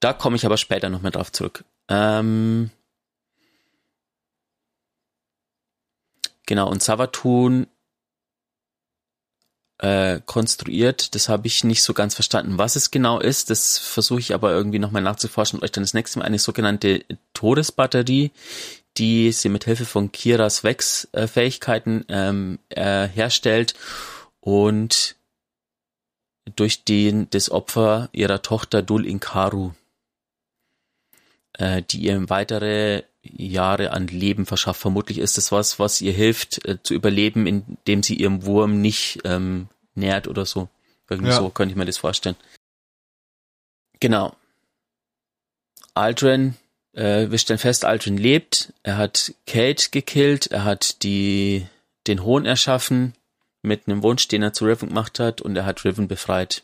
Da komme ich aber später noch mal drauf zurück. Ähm, genau, und Savatun äh, konstruiert. Das habe ich nicht so ganz verstanden, was es genau ist. Das versuche ich aber irgendwie nochmal nachzuforschen und euch dann das nächste Mal eine sogenannte Todesbatterie, die sie mit Hilfe von Kiras Wex-Fähigkeiten ähm, äh, herstellt und durch den das Opfer ihrer Tochter Dul Inkaru, äh, die ihr weitere Jahre an Leben verschafft. Vermutlich ist das was, was ihr hilft äh, zu überleben, indem sie ihrem Wurm nicht ähm, nährt oder so. Irgendwie ja. so könnte ich mir das vorstellen. Genau. Aldrin, äh, wir stellen fest, Aldrin lebt. Er hat Kate gekillt. Er hat die, den Hohn erschaffen mit einem Wunsch, den er zu Riven gemacht hat und er hat Riven befreit.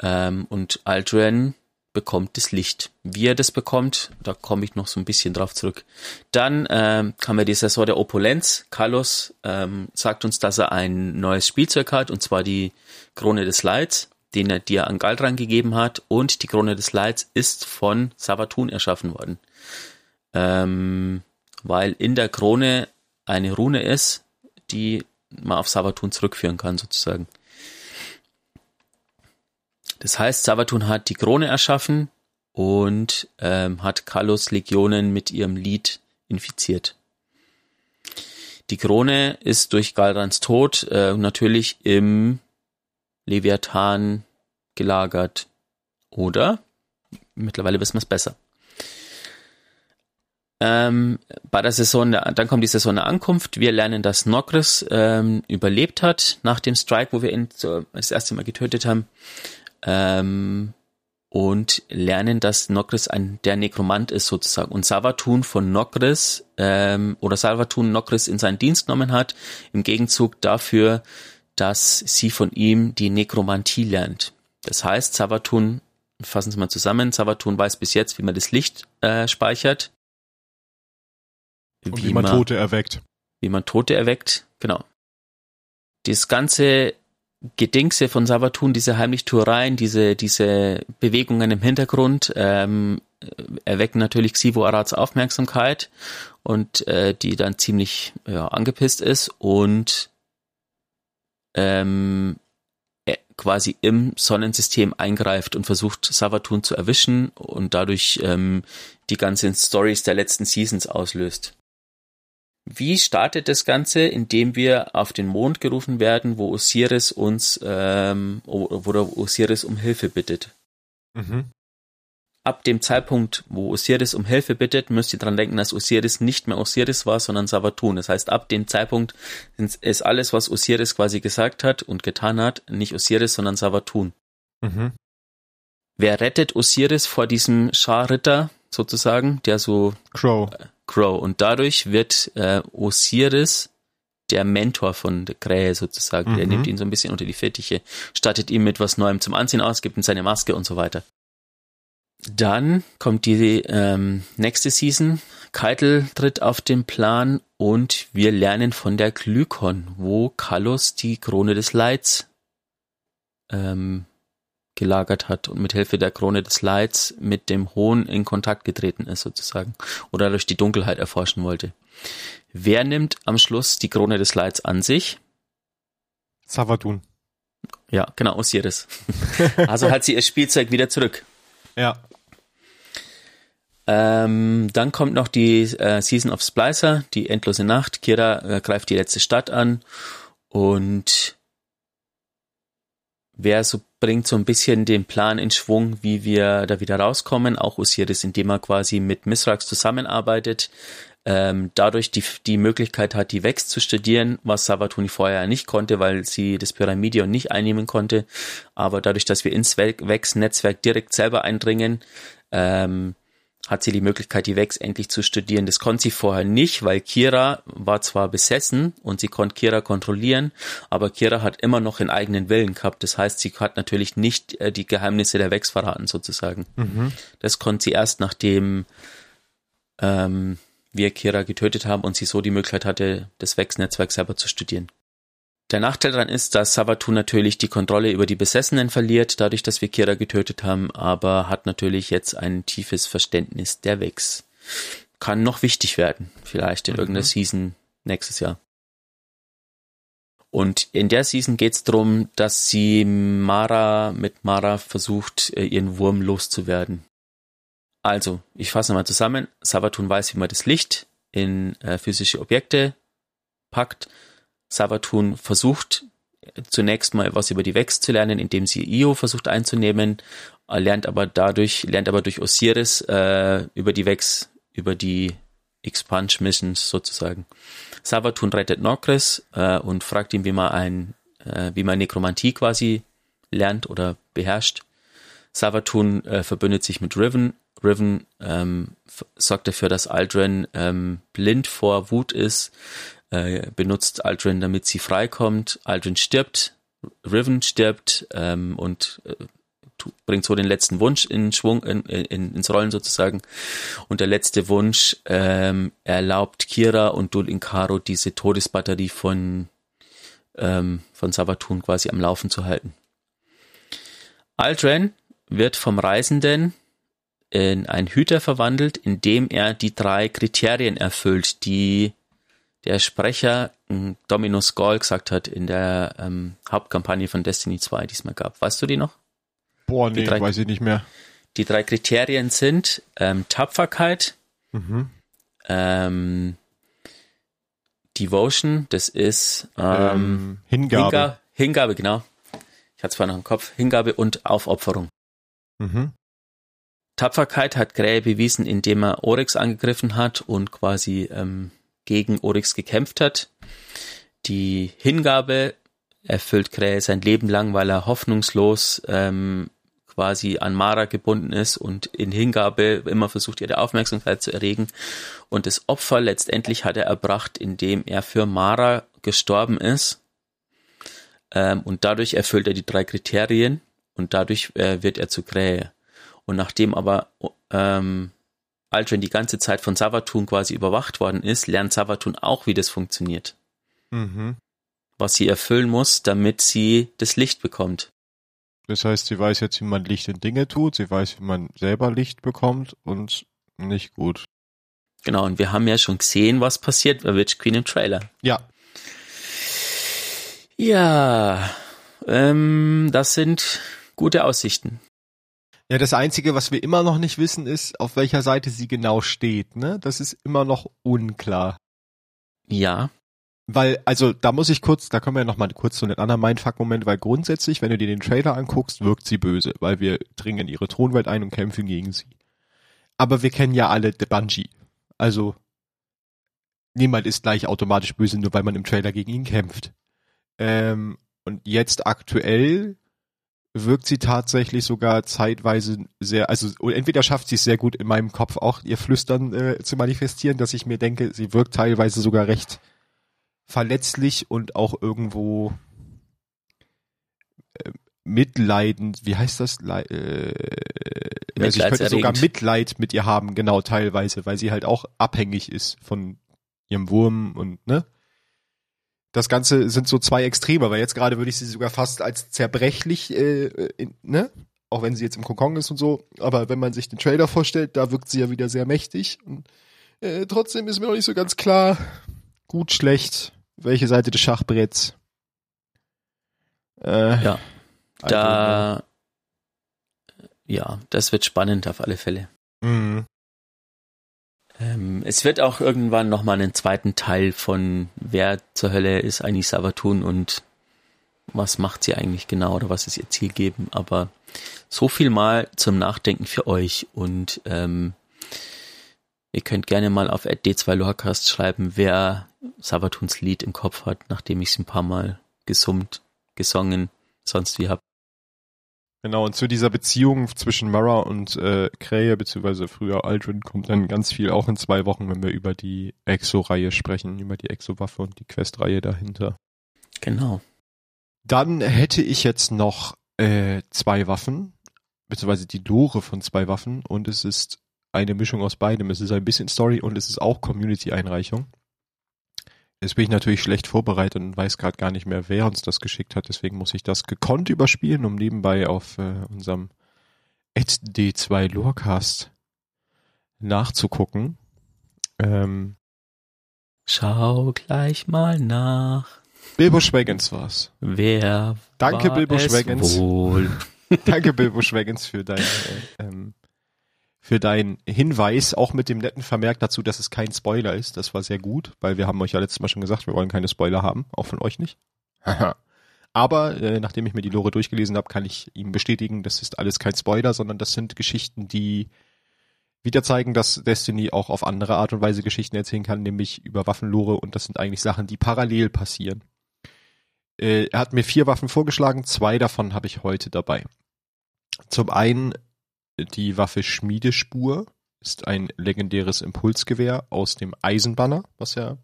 Ähm, und Aldrin bekommt das Licht. Wie er das bekommt, da komme ich noch so ein bisschen drauf zurück. Dann ähm, kam ja die Saison der Opulenz. Carlos ähm, sagt uns, dass er ein neues Spielzeug hat, und zwar die Krone des Leids, den er dir an Galdran gegeben hat. Und die Krone des Leids ist von Savatun erschaffen worden. Ähm, weil in der Krone eine Rune ist, die man auf Savatun zurückführen kann, sozusagen. Das heißt, Savatun hat die Krone erschaffen und ähm, hat Kalos Legionen mit ihrem Lied infiziert. Die Krone ist durch Galrans Tod äh, natürlich im Leviathan gelagert. Oder? Mittlerweile wissen wir es besser. Ähm, bei der Saison, der, dann kommt die Saison der Ankunft. Wir lernen, dass Nokris ähm, überlebt hat nach dem Strike, wo wir ihn so, das erste Mal getötet haben ähm, und lernen, dass Nokris ein der Nekromant ist sozusagen und Savatun von Nokris ähm, oder Savatun Nokris in seinen Dienst genommen hat im Gegenzug dafür, dass sie von ihm die Nekromantie lernt. Das heißt, Savatun, fassen Sie mal zusammen, Savatun weiß bis jetzt, wie man das Licht äh, speichert. Und wie, wie man, man Tote erweckt. Wie man Tote erweckt, genau. Das ganze Gedingse von Savatun, diese Heimlichtuereien, diese, diese Bewegungen im Hintergrund, ähm, erwecken natürlich Xivo Arats Aufmerksamkeit und äh, die dann ziemlich ja, angepisst ist und ähm, quasi im Sonnensystem eingreift und versucht Savatun zu erwischen und dadurch ähm, die ganzen Stories der letzten Seasons auslöst. Wie startet das Ganze, indem wir auf den Mond gerufen werden, wo Osiris uns, ähm, wo der Osiris um Hilfe bittet? Mhm. Ab dem Zeitpunkt, wo Osiris um Hilfe bittet, müsst ihr dran denken, dass Osiris nicht mehr Osiris war, sondern Savatun. Das heißt, ab dem Zeitpunkt ist alles, was Osiris quasi gesagt hat und getan hat, nicht Osiris, sondern Savatun. Mhm. Wer rettet Osiris vor diesem Scharritter sozusagen, der so Crow. Äh, Crow. Und dadurch wird äh, Osiris der Mentor von der Krähe sozusagen. Mhm. Der nimmt ihn so ein bisschen unter die Fittiche, stattet ihm mit was Neuem zum Anziehen aus, gibt ihm seine Maske und so weiter. Dann kommt die ähm, nächste Season. Keitel tritt auf den Plan und wir lernen von der Glykon, wo Kalos die Krone des Leids ähm, gelagert hat und mit Hilfe der Krone des Lights mit dem Hohn in Kontakt getreten ist sozusagen oder durch die Dunkelheit erforschen wollte. Wer nimmt am Schluss die Krone des Lights an sich? Savadun. Ja, genau, Osiris. <laughs> also hat sie ihr Spielzeug wieder zurück. Ja. Ähm, dann kommt noch die äh, Season of Splicer, die endlose Nacht. Kira äh, greift die letzte Stadt an und wer so bringt so ein bisschen den Plan in Schwung, wie wir da wieder rauskommen. Auch Osiris, indem er quasi mit Misrax zusammenarbeitet, ähm, dadurch die, die Möglichkeit hat, die Vex zu studieren, was Savatuni vorher nicht konnte, weil sie das Pyramidion nicht einnehmen konnte. Aber dadurch, dass wir ins Vex-Netzwerk direkt selber eindringen, ähm, hat sie die Möglichkeit, die Vex endlich zu studieren. Das konnte sie vorher nicht, weil Kira war zwar besessen und sie konnte Kira kontrollieren, aber Kira hat immer noch einen eigenen Willen gehabt. Das heißt, sie hat natürlich nicht äh, die Geheimnisse der Vex verraten, sozusagen. Mhm. Das konnte sie erst, nachdem ähm, wir Kira getötet haben und sie so die Möglichkeit hatte, das Vex-Netzwerk selber zu studieren. Der Nachteil daran ist, dass Savatu natürlich die Kontrolle über die Besessenen verliert, dadurch, dass wir Kira getötet haben, aber hat natürlich jetzt ein tiefes Verständnis der Vex. Kann noch wichtig werden, vielleicht in mhm. irgendeiner Season nächstes Jahr. Und in der Season geht es darum, dass sie Mara mit Mara versucht, äh, ihren Wurm loszuwerden. Also, ich fasse nochmal zusammen. Savatun weiß, wie man das Licht in äh, physische Objekte packt. Savatun versucht zunächst mal was über die Vex zu lernen, indem sie Io versucht einzunehmen, lernt aber dadurch, lernt aber durch Osiris äh, über die Vex, über die Expunge Missions sozusagen. Savatun rettet Nokris äh, und fragt ihn, wie man ein, äh, wie man Nekromantie quasi lernt oder beherrscht. Savatun äh, verbündet sich mit Riven. Riven ähm, sorgt dafür, dass Aldrin ähm, blind vor Wut ist, äh, benutzt Aldrin, damit sie freikommt. Aldrin stirbt, Riven stirbt ähm, und äh, bringt so den letzten Wunsch in Schwung, in, in, ins Rollen sozusagen. Und der letzte Wunsch ähm, erlaubt Kira und Dul Inkaro diese Todesbatterie von, ähm, von Savatun quasi am Laufen zu halten. Aldrin wird vom Reisenden in einen Hüter verwandelt, indem er die drei Kriterien erfüllt, die der Sprecher hm, Dominus Gall gesagt hat in der ähm, Hauptkampagne von Destiny 2 diesmal gab. Weißt du die noch? Boah, nee, drei, weiß ich nicht mehr. Die drei Kriterien sind ähm, Tapferkeit, mhm. ähm, Devotion, das ist ähm, ähm Hingabe. Hingabe. Hingabe, genau. Ich hatte es vorhin noch im Kopf. Hingabe und Aufopferung. Mhm. Tapferkeit hat Grähe bewiesen, indem er Oryx angegriffen hat und quasi ähm, gegen Oryx gekämpft hat. Die Hingabe erfüllt Krähe sein Leben lang, weil er hoffnungslos ähm, quasi an Mara gebunden ist und in Hingabe immer versucht, ihre Aufmerksamkeit zu erregen. Und das Opfer letztendlich hat er erbracht, indem er für Mara gestorben ist. Ähm, und dadurch erfüllt er die drei Kriterien und dadurch äh, wird er zu Krähe. Und nachdem aber ähm, Aldrin die ganze Zeit von Savatun quasi überwacht worden ist, lernt Savatun auch, wie das funktioniert. Mhm. Was sie erfüllen muss, damit sie das Licht bekommt. Das heißt, sie weiß jetzt, wie man Licht in Dinge tut, sie weiß, wie man selber Licht bekommt und nicht gut. Genau, und wir haben ja schon gesehen, was passiert bei Witch Queen im Trailer. Ja. Ja, ähm, das sind gute Aussichten. Ja, das Einzige, was wir immer noch nicht wissen, ist, auf welcher Seite sie genau steht. Ne? Das ist immer noch unklar. Ja. Weil, also da muss ich kurz, da kommen wir ja noch mal kurz zu einem anderen Mindfuck-Moment, weil grundsätzlich, wenn du dir den Trailer anguckst, wirkt sie böse, weil wir dringen in ihre Thronwelt ein und kämpfen gegen sie. Aber wir kennen ja alle The Bungie. Also niemand ist gleich automatisch böse, nur weil man im Trailer gegen ihn kämpft. Ähm, und jetzt aktuell wirkt sie tatsächlich sogar zeitweise sehr, also entweder schafft sie es sehr gut in meinem Kopf auch ihr Flüstern äh, zu manifestieren, dass ich mir denke, sie wirkt teilweise sogar recht verletzlich und auch irgendwo äh, mitleidend, wie heißt das? Le äh, also ich könnte sogar Mitleid mit ihr haben, genau teilweise, weil sie halt auch abhängig ist von ihrem Wurm und ne? Das Ganze sind so zwei Extreme, aber jetzt gerade würde ich sie sogar fast als zerbrechlich, äh, in, ne? auch wenn sie jetzt im Kokon ist und so. Aber wenn man sich den Trailer vorstellt, da wirkt sie ja wieder sehr mächtig. Und äh, trotzdem ist mir noch nicht so ganz klar, gut, schlecht, welche Seite des Schachbretts. Äh, ja, da, ja, das wird spannend auf alle Fälle. Mhm. Ähm, es wird auch irgendwann nochmal einen zweiten Teil von wer zur Hölle ist eigentlich Savatun und was macht sie eigentlich genau oder was ist ihr Ziel geben, aber so viel mal zum Nachdenken für euch und ähm, ihr könnt gerne mal auf d2 Lorecast schreiben, wer Sabatuns Lied im Kopf hat, nachdem ich es ein paar Mal gesummt, gesungen, sonst wie hab. Genau, und zu dieser Beziehung zwischen Mara und äh, Krähe, beziehungsweise früher Aldrin, kommt dann ganz viel auch in zwei Wochen, wenn wir über die Exo-Reihe sprechen, über die Exo-Waffe und die Quest-Reihe dahinter. Genau. Dann hätte ich jetzt noch äh, zwei Waffen, beziehungsweise die Lore von zwei Waffen und es ist eine Mischung aus beidem. Es ist ein bisschen Story und es ist auch Community-Einreichung. Jetzt bin ich natürlich schlecht vorbereitet und weiß gerade gar nicht mehr, wer uns das geschickt hat. Deswegen muss ich das gekonnt überspielen, um nebenbei auf äh, unserem D2 Lorecast nachzugucken. Ähm, Schau gleich mal nach. Bilbo Schweggens war's. Wer Danke war Bilbo Schweggens. Wohl? <laughs> Danke Bilbo <laughs> Schweggens für dein äh, ähm, für deinen Hinweis, auch mit dem netten Vermerk dazu, dass es kein Spoiler ist. Das war sehr gut, weil wir haben euch ja letztes Mal schon gesagt, wir wollen keine Spoiler haben, auch von euch nicht. <laughs> Aber äh, nachdem ich mir die Lore durchgelesen habe, kann ich ihm bestätigen, das ist alles kein Spoiler, sondern das sind Geschichten, die wieder zeigen, dass Destiny auch auf andere Art und Weise Geschichten erzählen kann, nämlich über Waffenlore und das sind eigentlich Sachen, die parallel passieren. Äh, er hat mir vier Waffen vorgeschlagen, zwei davon habe ich heute dabei. Zum einen die Waffe Schmiedespur ist ein legendäres Impulsgewehr aus dem Eisenbanner, was ja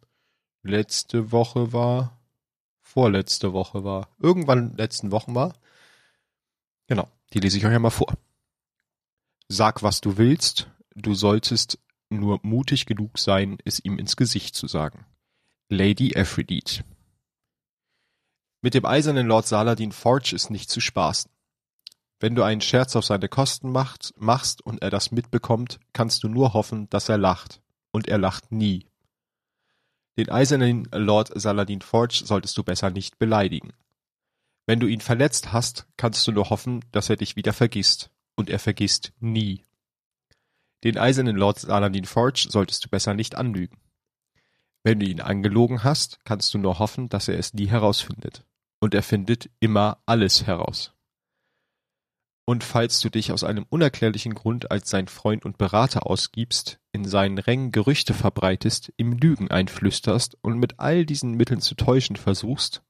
letzte Woche war, vorletzte Woche war, irgendwann letzten Wochen war. Genau, die lese ich euch einmal vor. Sag, was du willst, du solltest nur mutig genug sein, es ihm ins Gesicht zu sagen. Lady Aphrodite. Mit dem eisernen Lord Saladin Forge ist nicht zu spaßen. Wenn du einen Scherz auf seine Kosten macht, machst und er das mitbekommt, kannst du nur hoffen, dass er lacht. Und er lacht nie. Den eisernen Lord Saladin Forge solltest du besser nicht beleidigen. Wenn du ihn verletzt hast, kannst du nur hoffen, dass er dich wieder vergisst. Und er vergisst nie. Den eisernen Lord Saladin Forge solltest du besser nicht anlügen. Wenn du ihn angelogen hast, kannst du nur hoffen, dass er es nie herausfindet. Und er findet immer alles heraus. Und falls du dich aus einem unerklärlichen Grund als sein Freund und Berater ausgibst, in seinen Rängen Gerüchte verbreitest, ihm Lügen einflüsterst und mit all diesen Mitteln zu täuschen versuchst,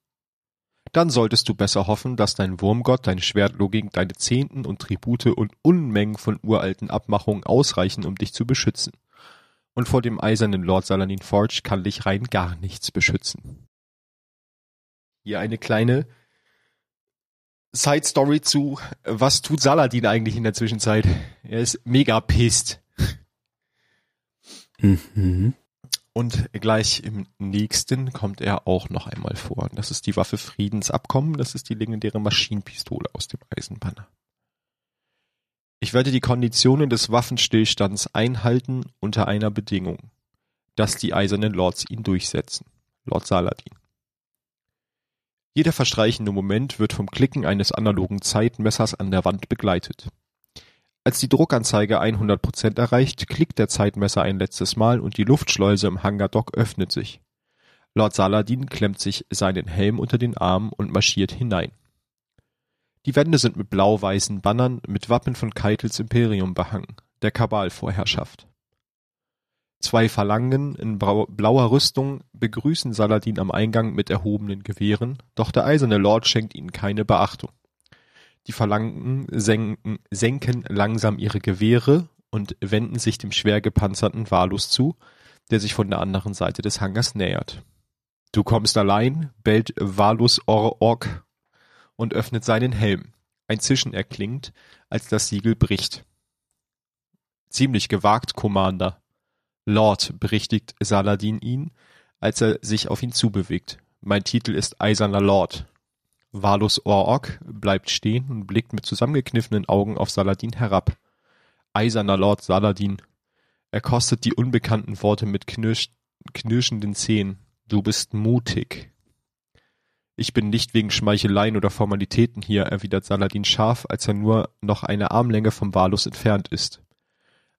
dann solltest du besser hoffen, dass dein Wurmgott, deine Schwertlogik, deine Zehnten und Tribute und Unmengen von uralten Abmachungen ausreichen, um dich zu beschützen. Und vor dem eisernen Lord Saladin Forge kann dich rein gar nichts beschützen. Hier eine kleine Side Story zu, was tut Saladin eigentlich in der Zwischenzeit? Er ist mega pissed. Mhm. Und gleich im nächsten kommt er auch noch einmal vor. Das ist die Waffe Friedensabkommen. Das ist die legendäre Maschinenpistole aus dem Eisenbanner. Ich werde die Konditionen des Waffenstillstands einhalten unter einer Bedingung, dass die eisernen Lords ihn durchsetzen. Lord Saladin. Jeder verstreichende Moment wird vom Klicken eines analogen Zeitmessers an der Wand begleitet. Als die Druckanzeige 100% erreicht, klickt der Zeitmesser ein letztes Mal und die Luftschleuse im Hangardock öffnet sich. Lord Saladin klemmt sich seinen Helm unter den Arm und marschiert hinein. Die Wände sind mit blau-weißen Bannern mit Wappen von Keitels Imperium behangen, der Kabalvorherrschaft. Zwei Phalangen in blauer Rüstung begrüßen Saladin am Eingang mit erhobenen Gewehren, doch der Eiserne Lord schenkt ihnen keine Beachtung. Die Phalangen senken, senken langsam ihre Gewehre und wenden sich dem schwer gepanzerten Valus zu, der sich von der anderen Seite des Hangars nähert. Du kommst allein, bellt Valus Or Ork und öffnet seinen Helm. Ein Zischen erklingt, als das Siegel bricht. Ziemlich gewagt, Commander, Lord, berichtigt Saladin ihn, als er sich auf ihn zubewegt. Mein Titel ist Eiserner Lord. Valus Orok bleibt stehen und blickt mit zusammengekniffenen Augen auf Saladin herab. Eiserner Lord Saladin. Er kostet die unbekannten Worte mit knirsch knirschenden Zähnen. Du bist mutig. Ich bin nicht wegen Schmeicheleien oder Formalitäten hier, erwidert Saladin scharf, als er nur noch eine Armlänge vom Valus entfernt ist.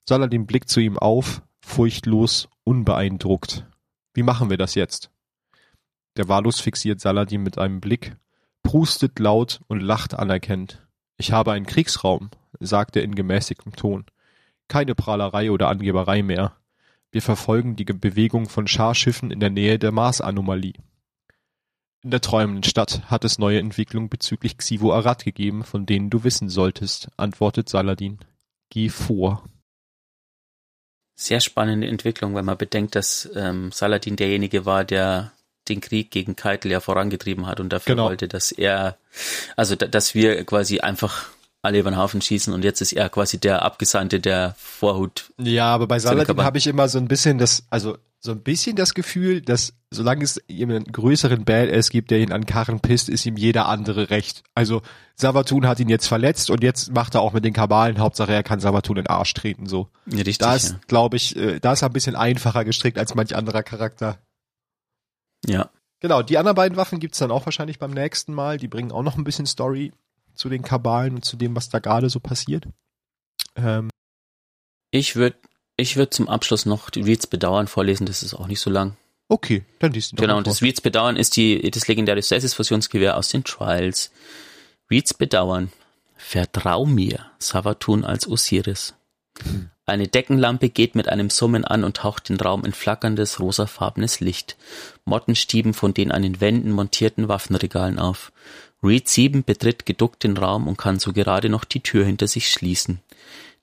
Saladin blickt zu ihm auf, furchtlos, unbeeindruckt. Wie machen wir das jetzt? Der Valus fixiert Saladin mit einem Blick, prustet laut und lacht anerkennend. Ich habe einen Kriegsraum, sagt er in gemäßigtem Ton. Keine Prahlerei oder Angeberei mehr. Wir verfolgen die Bewegung von Scharschiffen in der Nähe der Mars-Anomalie. In der träumenden Stadt hat es neue Entwicklungen bezüglich Xivo Arad gegeben, von denen du wissen solltest, antwortet Saladin. Geh vor. Sehr spannende Entwicklung, wenn man bedenkt, dass ähm, Saladin derjenige war, der den Krieg gegen Keitel ja vorangetrieben hat und dafür genau. wollte, dass er, also dass wir quasi einfach alle über den Haufen schießen und jetzt ist er quasi der Abgesandte der Vorhut. Ja, aber bei Saladin habe ich immer so ein bisschen das, also so ein bisschen das Gefühl, dass solange es jemanden größeren Badass gibt, der ihn an Karren pisst, ist ihm jeder andere recht. Also Savatun hat ihn jetzt verletzt und jetzt macht er auch mit den Kabalen, Hauptsache er kann Savatun in den Arsch treten, so. Ja, richtig, da ist, ja. glaube ich, äh, da ist er ein bisschen einfacher gestrickt als manch anderer Charakter. Ja. Genau, die anderen beiden Waffen gibt's dann auch wahrscheinlich beim nächsten Mal. Die bringen auch noch ein bisschen Story zu den Kabalen und zu dem, was da gerade so passiert. Ähm. Ich würde ich würde zum Abschluss noch die Reeds Bedauern vorlesen, das ist auch nicht so lang. Okay, dann liest du Genau, das Reeds Bedauern ist die, das legendäre Stasis-Fusionsgewehr aus den Trials. Reeds Bedauern. Vertrau mir, Savatun als Osiris. Hm. Eine Deckenlampe geht mit einem Summen an und taucht den Raum in flackerndes, rosafarbenes Licht. Motten stieben von den an den Wänden montierten Waffenregalen auf. Reed 7 betritt geduckt den Raum und kann so gerade noch die Tür hinter sich schließen.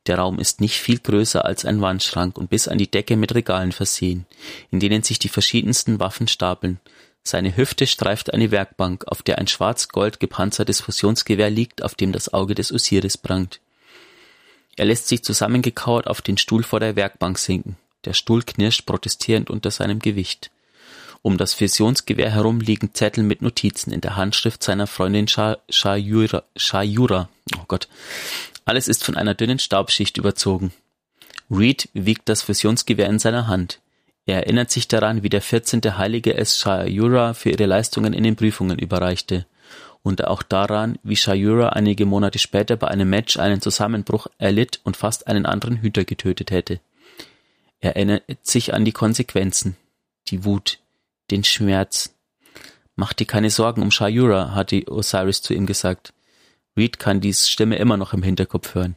Der Raum ist nicht viel größer als ein Wandschrank und bis an die Decke mit Regalen versehen, in denen sich die verschiedensten Waffen stapeln. Seine Hüfte streift eine Werkbank, auf der ein schwarz-gold gepanzertes Fusionsgewehr liegt, auf dem das Auge des Osiris prangt. Er lässt sich zusammengekauert auf den Stuhl vor der Werkbank sinken. Der Stuhl knirscht protestierend unter seinem Gewicht. Um das Fusionsgewehr herum liegen Zettel mit Notizen in der Handschrift seiner Freundin Shayura. Oh Gott. Alles ist von einer dünnen Staubschicht überzogen. Reed wiegt das Fusionsgewehr in seiner Hand. Er erinnert sich daran, wie der 14. Heilige es Shayura für ihre Leistungen in den Prüfungen überreichte. Und auch daran, wie Shayura einige Monate später bei einem Match einen Zusammenbruch erlitt und fast einen anderen Hüter getötet hätte. Er erinnert sich an die Konsequenzen, die Wut, den Schmerz. Mach dir keine Sorgen um Shayura, hatte Osiris zu ihm gesagt. Reed kann dies Stimme immer noch im Hinterkopf hören.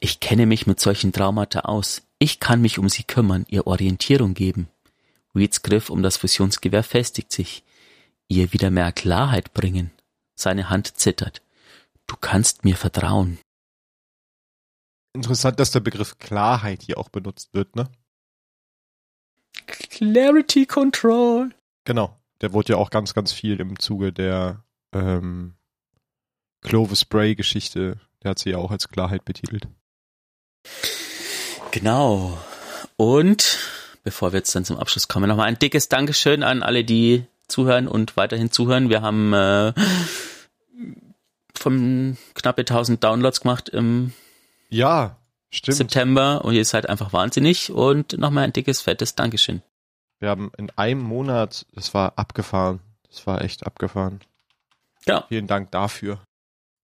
Ich kenne mich mit solchen Traumata aus. Ich kann mich um sie kümmern, ihr Orientierung geben. Reeds Griff um das Fusionsgewehr festigt sich. Ihr wieder mehr Klarheit bringen. Seine Hand zittert. Du kannst mir vertrauen. Interessant, dass der Begriff Klarheit hier auch benutzt wird, ne? Clarity Control. Genau. Der wurde ja auch ganz, ganz viel im Zuge der ähm, Clovis Bray-Geschichte, der hat sie ja auch als Klarheit betitelt. Genau. Und bevor wir jetzt dann zum Abschluss kommen, nochmal ein dickes Dankeschön an alle, die zuhören und weiterhin zuhören. Wir haben äh, von knappe 1000 Downloads gemacht im ja, stimmt. September und ihr seid einfach wahnsinnig und nochmal ein dickes, fettes Dankeschön. Wir haben in einem Monat, das war abgefahren. Das war echt abgefahren. Ja. Vielen Dank dafür.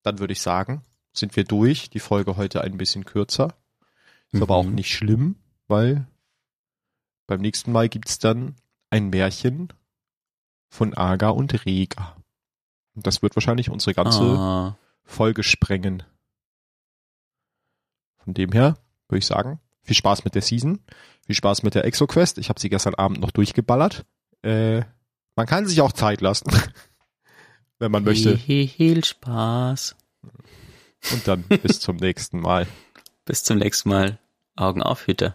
Dann würde ich sagen, sind wir durch. Die Folge heute ein bisschen kürzer. Ist mhm. aber auch mhm. nicht schlimm, weil beim nächsten Mal gibt's dann ein Märchen von Aga und Rega. Und das wird wahrscheinlich unsere ganze ah. Folge sprengen. Von dem her würde ich sagen, viel Spaß mit der Season, viel Spaß mit der ExoQuest. Ich habe sie gestern Abend noch durchgeballert. Äh, man kann sich auch Zeit lassen. <laughs> wenn man möchte. Viel Spaß. Und dann bis zum nächsten Mal. Bis zum nächsten Mal. Augen auf, Hütte.